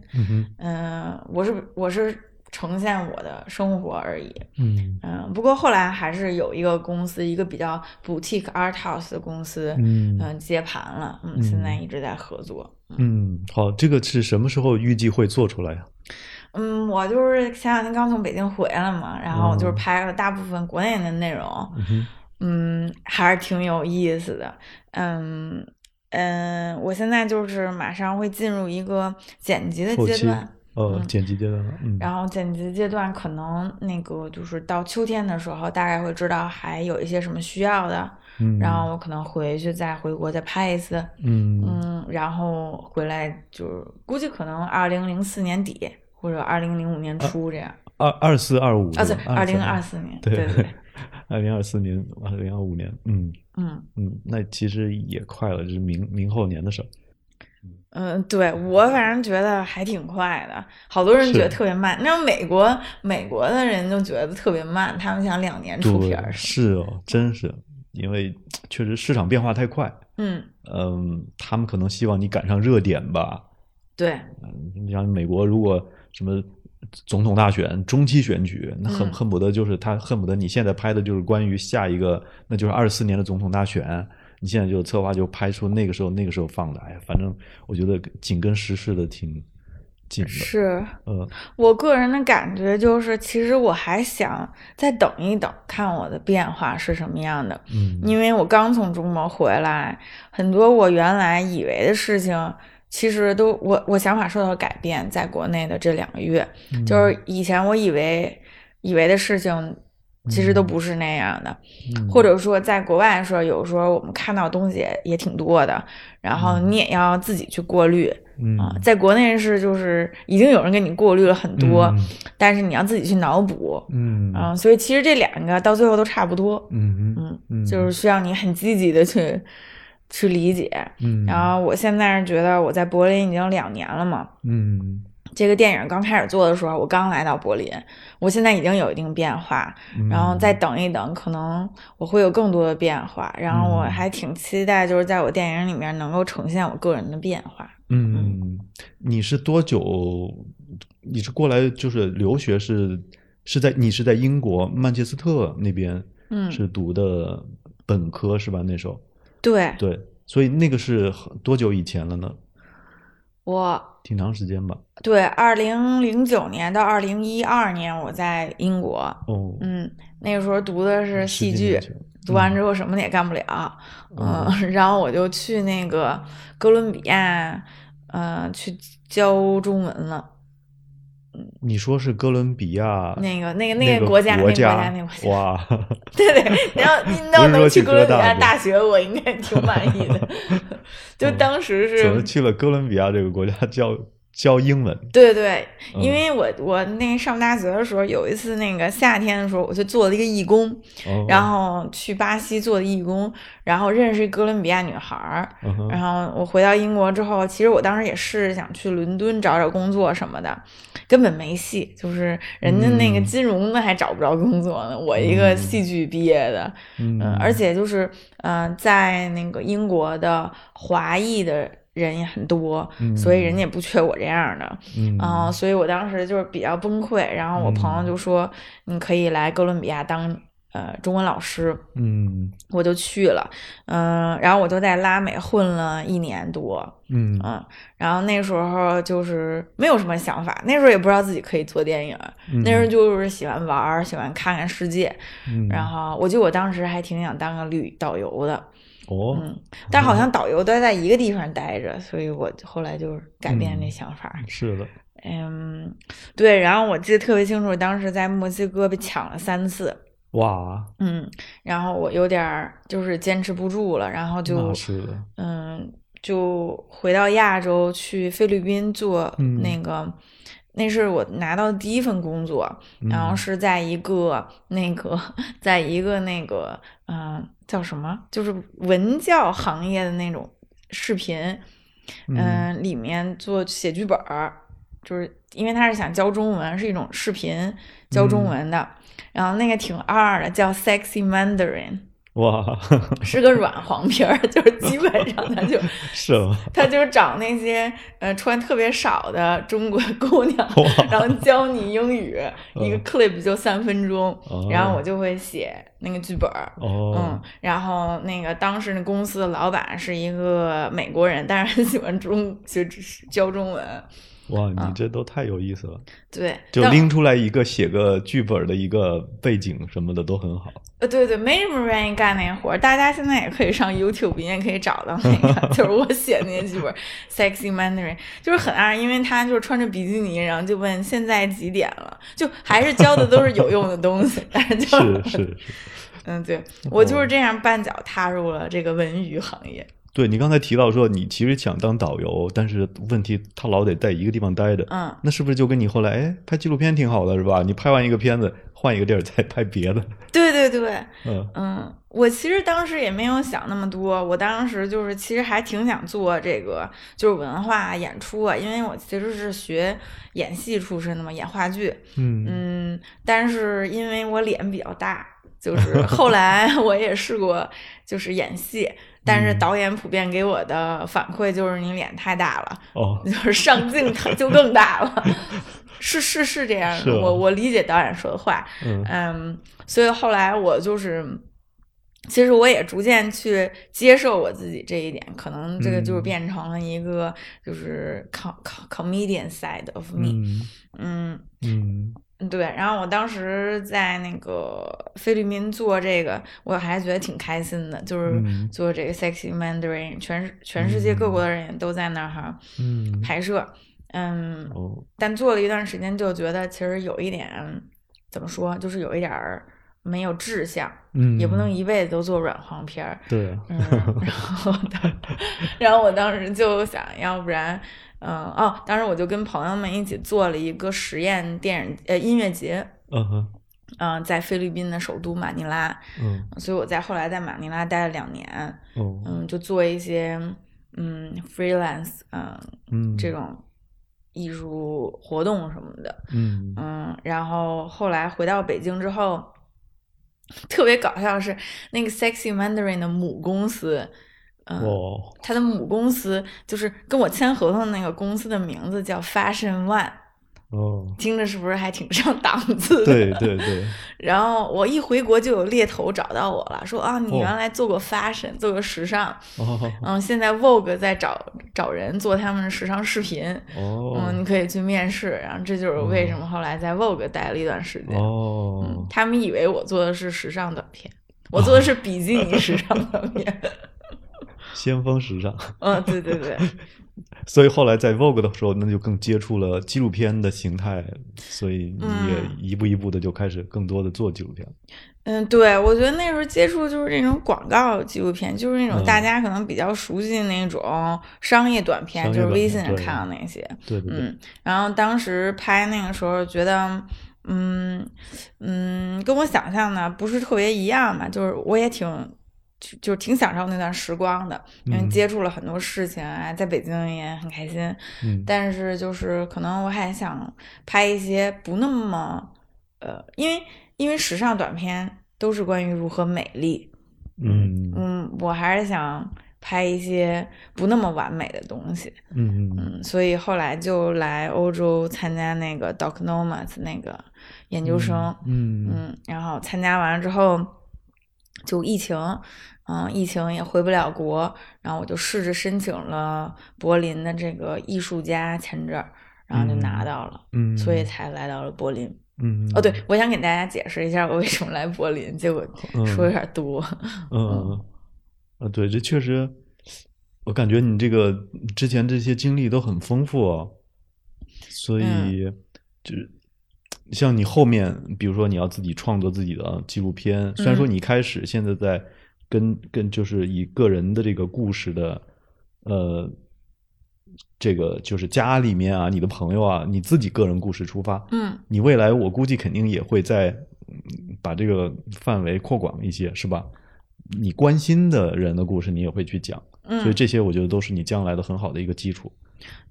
嗯我是我是呈现我的生活而已，嗯。嗯、不过后来还是有一个公司，一个比较 boutique art house 的公司，嗯。嗯、接盘了，嗯，嗯现在。一直在合作。嗯，好，这个是什么时候预计会做出来呀？嗯，我就是前两天刚从北京回来嘛，然后就是嗯拍了大部分国内的内容，嗯嗯，还是挺有意思的。嗯嗯，我现在就是马上会进入一个剪辑的阶段，呃，嗯。剪辑阶段了，嗯，然后剪辑阶段可能那个就是到秋天的时候，大概会知道还有一些什么需要的，嗯。然后我可能回去再回国再拍一次，嗯。嗯，然后回来就是估计可能二零零四年底或者二零零五年初这样。二二四二五啊，对，二零二二四年，对。对对，(laughs) 二零二四年二零二五年，嗯。嗯。嗯，那其实也快了，就是明明后年的事儿。嗯，对我反正觉得还挺快的，好多人觉得特别慢。那美国美国的人就觉得特别慢，他们想两年出片儿。是哦，真是，因为确实市场变化太快，嗯，嗯，他们可能希望你赶上热点吧。对，嗯，你像美国，如果什么总统大选、中期选举，那恨嗯恨不得就是他恨不得你现在拍的就是关于下一个，那就是二四年的总统大选。你现在就策划就拍出那个时候那个时候放的，哎呀，反正我觉得紧跟时事的挺是呃，我个人的感觉就是，其实我还想再等一等，看我的变化是什么样的。嗯因为我刚从中国回来，很多我原来以为的事情，其实都我我想法受到改变。在国内的这两个月，嗯就是以前我以为以为的事情，其实都不是那样的。嗯或者说，在国外的时候，有时候我们看到东西也也挺多的，然后你也要自己去过滤。嗯啊，在国内是就是已经有人给你过滤了很多，嗯但是你要自己去脑补。嗯啊，所以其实这两个到最后都差不多。嗯嗯，嗯就是需要你很积极的去去理解。嗯，然后我现在是觉得我在柏林已经两年了嘛，嗯这个电影刚开始做的时候，我刚来到柏林，我现在已经有一定变化，嗯，然后再等一等，可能我会有更多的变化。然后我嗯还挺期待，就是在我电影里面能够呈现我个人的变化。嗯，你是多久？你是过来就是留学是是在你是在英国曼彻斯特那边嗯，是读的本科是吧？那时候对对，所以那个是多久以前了呢？我挺长时间吧？对二零零九年到二零一二年我在英国，哦，嗯，那个时候读的是戏剧读完之后什么也干不了，嗯，然后我就去那个哥伦比亚，呃，去教中文了。你说是哥伦比亚那个、那个、那个国家，那国个国家，那个国家，哇，(laughs) 对对。然后 (laughs) 你要不是说去能去哥伦比亚大学，我应该挺满意的。(laughs) 就当时是，怎么去了哥伦比亚这个国家教教英文？对对，嗯因为我我那个上大学的时候，有一次那个夏天的时候，我就做了一个义工，哦然后去巴西做的义工，然后认识哥伦比亚女孩儿。然后我回到英国之后，其实我当时也是想去伦敦找找工作什么的，根本没戏，就是人家那个嗯。金融的还找不着工作呢，我一个嗯。戏剧毕业的，嗯。嗯，而且就是嗯、呃在那个英国的华裔的人也很多，嗯所以人家也不缺我这样的。嗯。啊、所以我当时就是比较崩溃，然后我朋友就说、你可以来哥伦比亚当呃中文老师，嗯。我就去了，嗯、然后我就在拉美混了一年多，嗯。嗯，然后那时候就是没有什么想法，那时候也不知道自己可以做电影，那时候就是喜欢玩儿，喜欢看看世界，嗯。然后我记得我当时还挺想当个旅导游的，哦嗯，但好像导游都在一个地方待着，所以我后来就是改变这想法。是的，嗯，对，然后我记得特别清楚，当时在墨西哥被抢了三次，哇，嗯，然后我有点儿就是坚持不住了，然后就嗯，就回到亚洲去菲律宾做嗯。那个，那是我拿到第一份工作，然后嗯。是在一个那个，在一个那个，嗯、叫什么，就是文教行业的那种视频，嗯、里面做写剧本儿，就是因为他是想教中文，是一种视频教中嗯。文的，然后那个挺二的，叫 Sexy Mandarin。哇，(laughs) 是个软黄片儿，就是基本上他就 (laughs) 是吗？他就找那些呃穿特别少的中国姑娘，(laughs) 然后教你英语，一个嗯 clip 就三分钟，哦然后我就会写那个剧本儿。嗯哦，，然后那个当时那公司的老板是一个美国人，但是很喜欢中学教中文。哇，嗯你这都太有意思了，对，就拎出来一个写个剧本的一个背景什么的都很好。呃，对对，没什么人愿意干那活儿。大家现在也可以上 YouTube，你也可以找到那个，(laughs) 就是我写那些剧本，Sexy Mandarin，就是很二，因为他就是穿着比基尼，然后就问现在几点了，就还是教的都是有用的东西，(laughs) 但是就是是是，嗯，对我就是这样绊脚踏入了这个文娱行业。对你刚才提到说你其实想当导游，但是问题他老得在一个地方待着，嗯，那是不是就跟你后来哎拍纪录片挺好的是吧？你拍完一个片子，换一个地儿再拍别的，对 (laughs) 对对，嗯。嗯，我其实当时也没有想那么多，我当时就是其实还挺想做这个就是文化演出啊，因为我其实是学演戏出身的嘛，演话剧，嗯。嗯，但是因为我脸比较大，就是后来 (laughs) 我也试过就是演戏，但是嗯。导演普遍给我的反馈就是你脸太大了，哦。(laughs) 就是上镜它就更大了，(laughs) 是是是这样的，我我理解导演说的话，嗯。嗯，所以后来我就是，其实我也逐渐去接受我自己这一点，可能这个就是嗯。变成了一个就是 com com comedian side of me，嗯。嗯。嗯对。然后我当时在那个菲律宾做这个，我还觉得挺开心的，就是嗯。做这个 sexy Mandarin，全世全世界各国的人也都在那儿哈嗯。拍摄，嗯，哦。但做了一段时间，就觉得其实有一点怎么说，就是有一点儿没有志向，嗯。也不能一辈子都做软黄片儿。对。啊嗯，然后当，(laughs) 然后我当时就想，要不然，嗯、哦，当时我就跟朋友们一起做了一个实验电影呃音乐节，嗯哼嗯、在菲律宾的首都马尼拉，嗯所以我在后来在马尼拉待了两年，哦嗯，就做一些嗯 freelance，嗯、嗯这种艺术活动什么的，嗯。嗯，然后后来回到北京之后，(laughs) 特别搞笑的是那个 Sexy Mandarin 的母公司，嗯，哦他的母公司就是跟我签合同的那个公司的名字叫 Fashion One，哦听着是不是还挺上档次的？对 (laughs) 对对然后我一回国就有猎头找到我了，说啊，你哦原来做过 fashion，、做过时尚，哦嗯，现在 Vogue 在找找人做他们的时尚视频，哦嗯，你可以去面试，然后这就是为什么后来在 Vogue 待了一段时间。嗯哦，他们以为我做的是时尚短片，我做的是比基尼时尚短片。先锋时尚。嗯，对对对，(laughs) 所以后来在 Vogue 的时候，那就更接触了纪录片的形态，所以你也嗯一步一步的就开始更多的做纪录片。嗯，对，我觉得那时候接触就是那种广告纪录片，就是那种嗯大家可能比较熟悉的那种商业短片，就是微信上看到那些。对对对，嗯，然后当时拍那个时候觉得，嗯嗯，跟我想象的不是特别一样嘛，就是我也挺。就就挺享受那段时光的，因为嗯接触了很多事情啊，在北京也很开心。嗯但是就是可能我还想拍一些不那么，呃，因为因为时尚短片都是关于如何美丽，嗯嗯，我还是想拍一些不那么完美的东西。嗯嗯嗯，所以后来就来欧洲参加那个 Doc Nomas 那个研究生。嗯嗯，然后参加完了之后，就疫情，嗯，疫情也回不了国，然后我就试着申请了柏林的这个艺术家签证，然后就拿到了，嗯，所以才来到了柏林。嗯哦，对，我想给大家解释一下我为什么来柏林，结果说有点多。嗯啊，对，这确实，我感觉你这个之前这些经历都很丰富哦，所以就是像你后面，比如说你要自己创作自己的纪录片，虽然说你一开始现在在跟跟就是以个人的这个故事的呃。这个就是家里面啊，你的朋友啊，你自己个人故事出发，嗯，你未来我估计肯定也会在把这个范围扩广一些，是吧？你关心的人的故事，你也会去讲，嗯，所以这些我觉得都是你将来的很好的一个基础。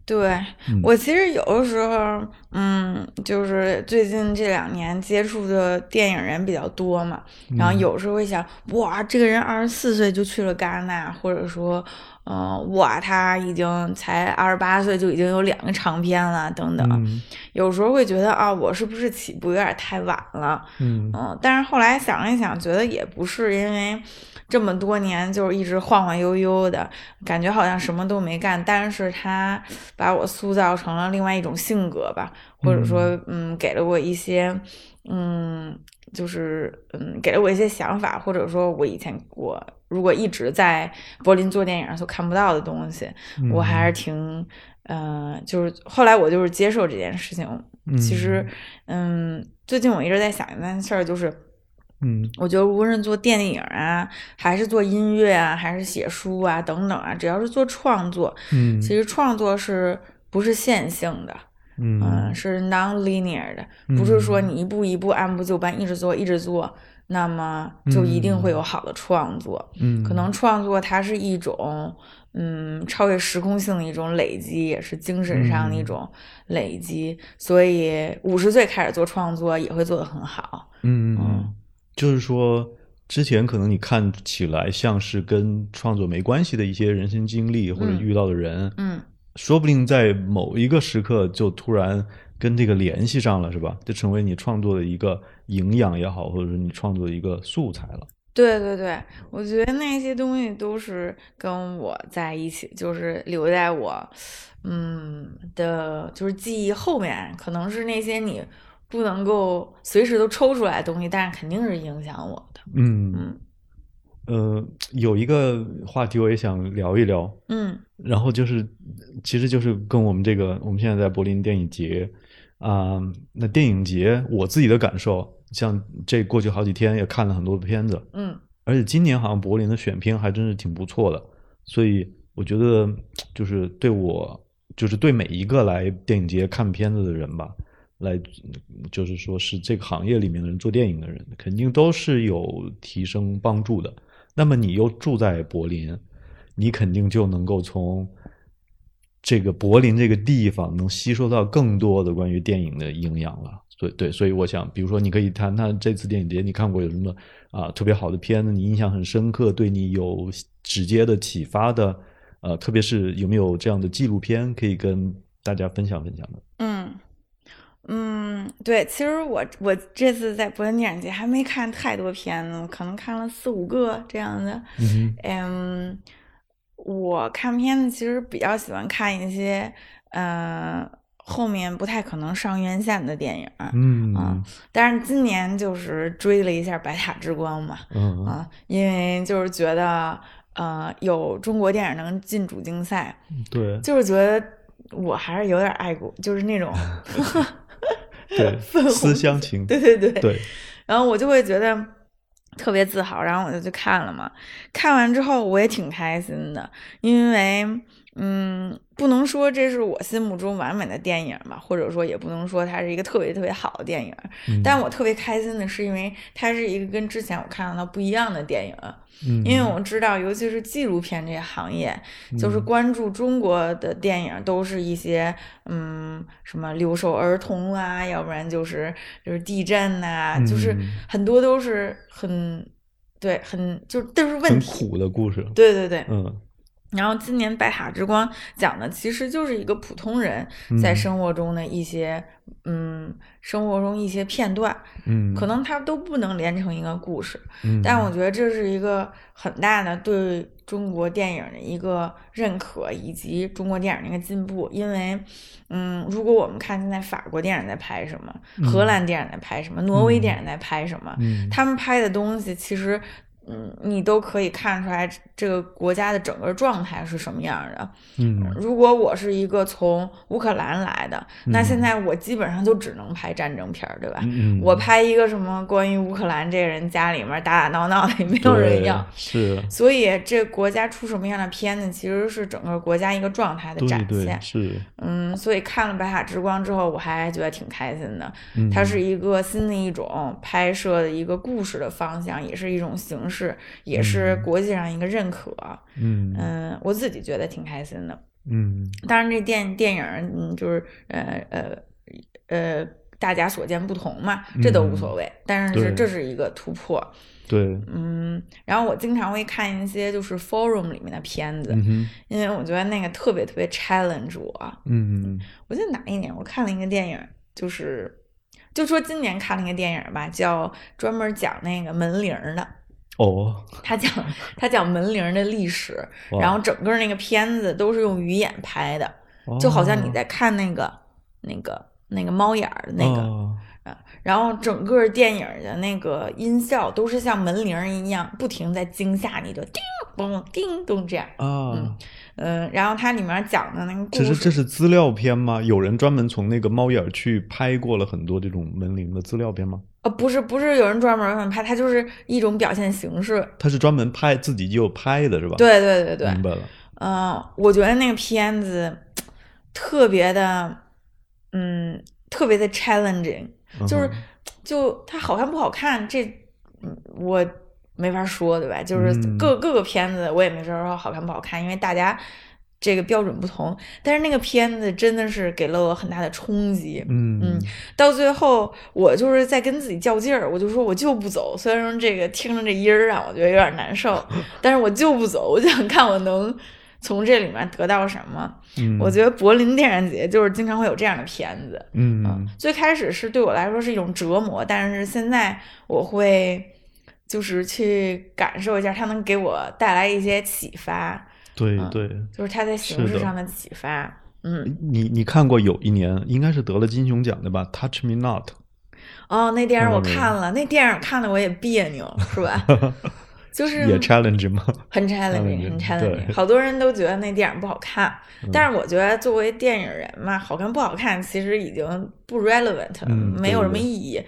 对、嗯。我其实有的时候，嗯，就是最近这两年接触的电影人比较多嘛，然后有时候会想，哇，这个人二十四岁就去了戛纳，或者说，嗯、我，他已经才二十八岁就已经有两个长片了，等等。嗯有时候会觉得啊，我是不是起步有点太晚了？嗯嗯，但是后来想了一想，觉得也不是，因为这么多年就是一直晃晃悠悠的，感觉好像什么都没干，但是他把我塑造成了另外一种性格吧，或者说，嗯，给了我一些，嗯，就是，嗯，给了我一些想法，或者说我以前我如果一直在柏林做电影所看不到的东西，我还是挺，呃，就是后来我就是接受这件事情。其实，嗯，最近我一直在想一件事儿，就是，嗯。我觉得无论是做电影啊，还是做音乐啊，还是写书啊等等啊，只要是做创作，嗯，其实创作是不是线性的？嗯。嗯，是 non-linear 的，不是说你一步一步按部就班一直做一直做，那么就一定会有好的创作。嗯可能创作它是一种，嗯，超越时空性的一种累积，也是精神上的一种累积。所以五十岁开始做创作也会做得很好。嗯嗯，就是说。之前可能你看起来像是跟创作没关系的一些人生经历或者嗯遇到的人，嗯，说不定在某一个时刻就突然跟这个联系上了，是吧？就成为你创作的一个营养也好，或者是你创作的一个素材了。对对对，我觉得那些东西都是跟我在一起，就是留在我，嗯的，就是记忆后面，可能是那些你不能够随时都抽出来的东西，但是肯定是影响我的。嗯嗯呃，有一个话题我也想聊一聊，嗯然后就是，其实就是跟我们这个，我们现在在柏林电影节啊、那电影节我自己的感受，像这过去好几天也看了很多的片子，嗯而且今年好像柏林的选片还真是挺不错的，所以我觉得就是对我，就是对每一个来电影节看片子的人吧，来就是说是这个行业里面的人做电影的人，肯定都是有提升帮助的。那么你又住在柏林，你肯定就能够从这个柏林这个地方能吸收到更多的关于电影的营养了。所以对，所以我想，比如说你可以谈谈这次电影节你看过有什么啊特别好的片子，你印象很深刻，对你有直接的启发的，呃，特别是有没有这样的纪录片可以跟大家分享分享的？嗯嗯，对，其实我我这次在柏林电影节还没看太多片子，可能看了四五个这样的。嗯嗯，我看片子其实比较喜欢看一些，呃，后面不太可能上院线的电影。嗯啊但是今年就是追了一下《白塔之光》嘛，嗯啊，因为就是觉得，呃，有中国电影能进主竞赛，对就是觉得我还是有点爱国，就是那种 (laughs) (laughs) 对思乡情，对对对对，然后我就会觉得特别自豪，然后我就去看了嘛。看完之后我也挺开心的，因为嗯，不能说这是我心目中完美的电影吧，或者说也不能说它是一个特别特别好的电影。嗯但我特别开心的是，因为它是一个跟之前我看到的不一样的电影。嗯因为我知道，尤其是纪录片这个行业，就是关注中国的电影，都是一些嗯什么留守儿童啊，要不然就是就是地震呐、就是嗯很多都是很对很就都是问很题。苦的故事，对对对，嗯然后今年《白塔之光》讲的其实就是一个普通人在嗯生活中的一些，嗯，生活中一些片段，嗯，可能它都不能连成一个故事，嗯，但我觉得这是一个很大的对中国电影的一个认可，以及中国电影的一个进步。因为，嗯，如果我们看现在法国电影在拍什么，荷兰电影在拍什么，挪威电影在拍什么，嗯。他们拍的东西其实。嗯，你都可以看出来这个国家的整个状态是什么样的。嗯如果我是一个从乌克兰来的，那现在我基本上就只能拍战争片儿，对吧？嗯，我拍一个什么关于乌克兰这个人家里面打打闹闹的，也没有人要。是，所以这国家出什么样的片子，其实是整个国家一个状态的对展对现。是，嗯，所以看了《白塔之光》之后，我还觉得挺开心的。嗯它是一个新的一种拍摄的一个故事的方向，也是一种形式，也是国际上一个认可。嗯嗯，我自己觉得挺开心的。嗯当然，这电电影，嗯，就是呃呃呃，大家所见不同嘛，这都无所谓。但是这是一个突破，对，嗯。然后我经常会看一些就是 forum 里面的片子，嗯因为我觉得那个特别特别 challenge 我。嗯我记得哪一年我看了一个电影，就是就说今年看了一个电影吧，叫专门讲那个门铃儿的。哦，他讲他讲门铃的历史，然后整个那个片子都是用鱼眼拍的，就好像你哦在看那个、那个那个猫眼儿的那个，然后整个电影的那个音效都是像门铃一样，不停在惊吓你的，叮咚叮咚这样。啊，嗯，然后它里面讲的那个故事这是这，是资料片吗？有人专门从那个猫眼去拍过了很多这种门铃的资料片吗？呃，不是不是有人专门拍，它就是一种表现形式。它是专门拍自己就拍的是吧？，对对对对，明白了。嗯、我觉得那个片子特别的，嗯，特别的 challenging，就是嗯就它好看不好看，这嗯我没法说，对吧？就是嗯各各个片子我也没法说好看不好看，因为大家这个标准不同。但是那个片子真的是给了我很大的冲击。嗯嗯到最后，我就是在跟自己较劲儿，我就说我就不走。虽然说这个听着这音儿让我觉得有点难受，(laughs) 但是我就不走，我就想看我能从这里面得到什么。嗯，我觉得柏林电影节就是经常会有这样的片子。嗯最开始是对我来说是一种折磨，但是现在我会就是去感受一下，它能给我带来一些启发，嗯对对。就是它在形式上的启发。嗯，你你看过有一年应该是得了金熊奖的吧？Touch Me Not，哦，那电影我看了，那电影看的我也别扭，是吧？(laughs) 就是也 challenge 吗？很 challenging，challenging，很 challenging。好多人都觉得那电影不好看，但是我觉得作为电影人嘛，好看不好看其实已经不 relevant，、嗯没有什么对对意义。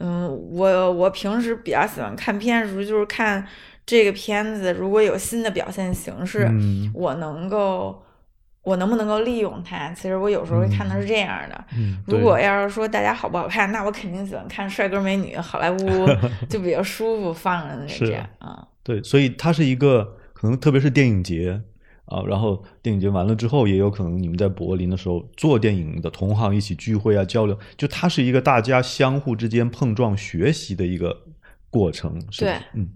嗯，我我平时比较喜欢看片的时候，就是看这个片子如果有新的表现形式，嗯我能够。我能不能够利用它？其实我有时候会看的是这样的。嗯，如果要是说大家好不好看，那我肯定喜欢看帅哥美女，好莱坞 (laughs) 就比较舒服，放着那是这样啊。对，所以它是一个可能特别是电影节啊，然后电影节完了之后，也有可能你们在柏林的时候做电影的同行一起聚会啊交流，就它是一个大家相互之间碰撞学习的一个过程，是吧对嗯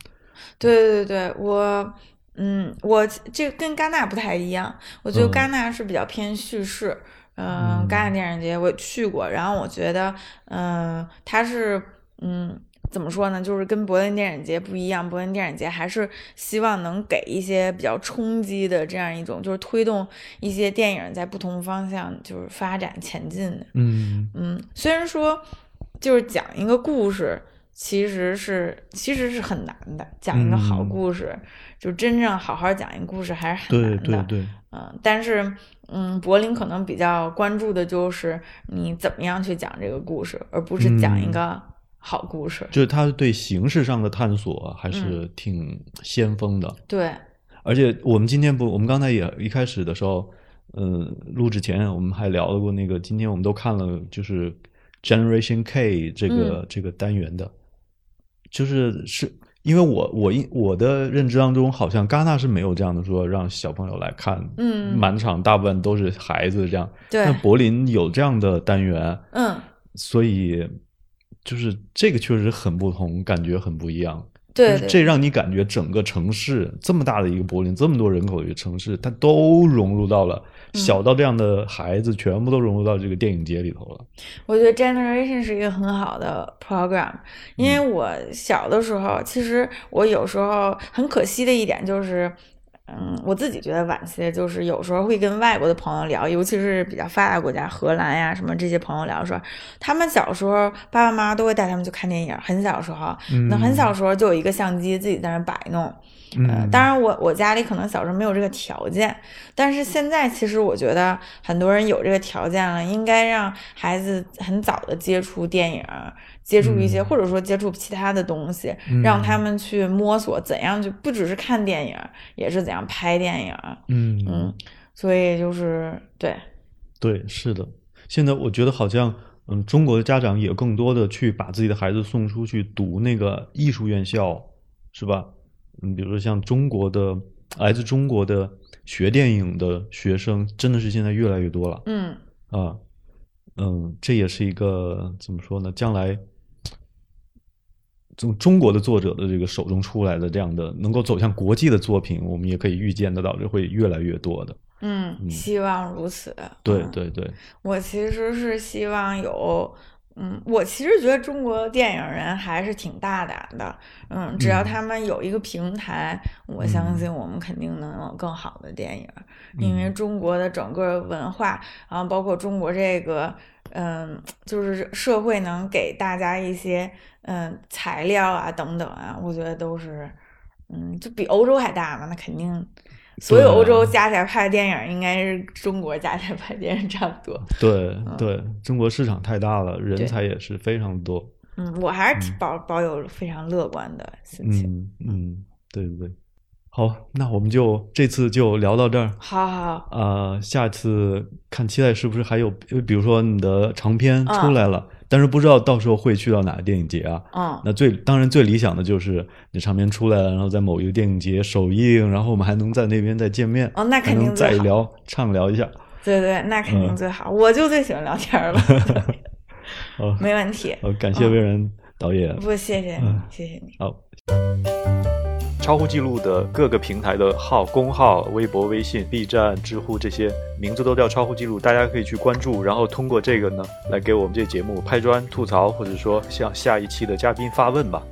对对对对，我嗯，我这跟戛纳不太一样，我觉得嗯戛纳是比较偏叙事。嗯，嗯戛纳电影节我也去过，然后我觉得，嗯，它是嗯。怎么说呢？就是跟柏林电影节不一样，柏林电影节还是希望能给一些比较冲击的这样一种，就是推动一些电影在不同方向就是发展前进的。嗯嗯，虽然说就是讲一个故事，其实是其实是很难的，讲一个好嗯故事，就真正好好讲一个故事还是很难的。对对，嗯，但是嗯，柏林可能比较关注的就是你怎么样去讲这个故事，而不是讲一嗯个好故事。就是他对形式上的探索啊还嗯。是挺先锋的，对，而且我们今天不，我们刚才也一开始的时候，嗯，录制前我们还聊了过那个，今天我们都看了，就是 Generation K 这个、嗯。这个单元的，就是是因为我我一我的认知当中，好像戛纳是没有这样的说让小朋友来看，嗯。满场大部分都是孩子这样，对。但柏林有这样的单元，嗯，所以就是这个确实很不同，感觉很不一样。对对就是这让你感觉整个城市这么大的一个柏林，这么多人口的一个城市，它都融入到了嗯小到这样的孩子，全部都融入到这个电影节里头了。我觉得 Generation 是一个很好的 program，因为我小的时候，其实我有时候很可惜的一点就是。嗯，我自己觉得惋惜的就是有时候会跟外国的朋友聊，尤其是比较发达国家，荷兰呀什么这些朋友聊说，他们小时候爸爸妈妈都会带他们去看电影，很小时候，那很小时候就有一个相机自己在那摆弄，呃，当然我我家里可能小时候没有这个条件，但是现在其实我觉得很多人有这个条件了，应该让孩子很早的接触电影，接触一些、或者说接触其他的东西，让他们去摸索怎样去不只是看电影，也是怎样拍电影。嗯嗯，所以就是对，对，是的。现在我觉得好像，嗯，中国的家长也更多的去把自己的孩子送出去读那个艺术院校，是吧？嗯，比如说像中国的来自中国的学电影的学生，真的是现在越来越多了嗯啊。嗯，这也是一个怎么说呢？将来从中国的作者的这个手中出来的这样的能够走向国际的作品，我们也可以预见得到，这会越来越多的。嗯，希望如此。对嗯对对，我其实是希望有，嗯，我其实觉得中国电影人还是挺大胆的，嗯，只要他们有一个平台，我相信我们肯定能有更好的电影，因为中国的整个文化，然后包括中国这个，嗯，就是社会能给大家一些，嗯，材料啊等等啊，我觉得都是，嗯，就比欧洲还大嘛，那肯定。所有欧洲加起来拍的电影，应该是中国加起来拍的电影差不多。对对，中国市场太大了，人才也是非常多。嗯，我还是保保有非常乐观的心情。嗯嗯，对对对。好，那我们就这次就聊到这儿。好好好，呃，下次看期待是不是还有，呃比如说你的长片啊出来了，但是不知道到时候会去到哪个电影节啊？嗯，那最当然最理想的就是你唱片出来了，然后在某一个电影节首映，然后我们还能在那边再见面，哦那肯定再聊畅聊一下。对对，那肯定嗯最好。我就最喜欢聊天了，好，(laughs) 没问题。好，感谢魏然导演。不，谢谢你，谢谢你。好，超乎记录的各个平台的号、公号、微博、微信、B 站、知乎这些名字都叫超乎记录，大家可以去关注，然后通过这个呢来给我们这节目拍砖、吐槽，或者说向下一期的嘉宾发问吧。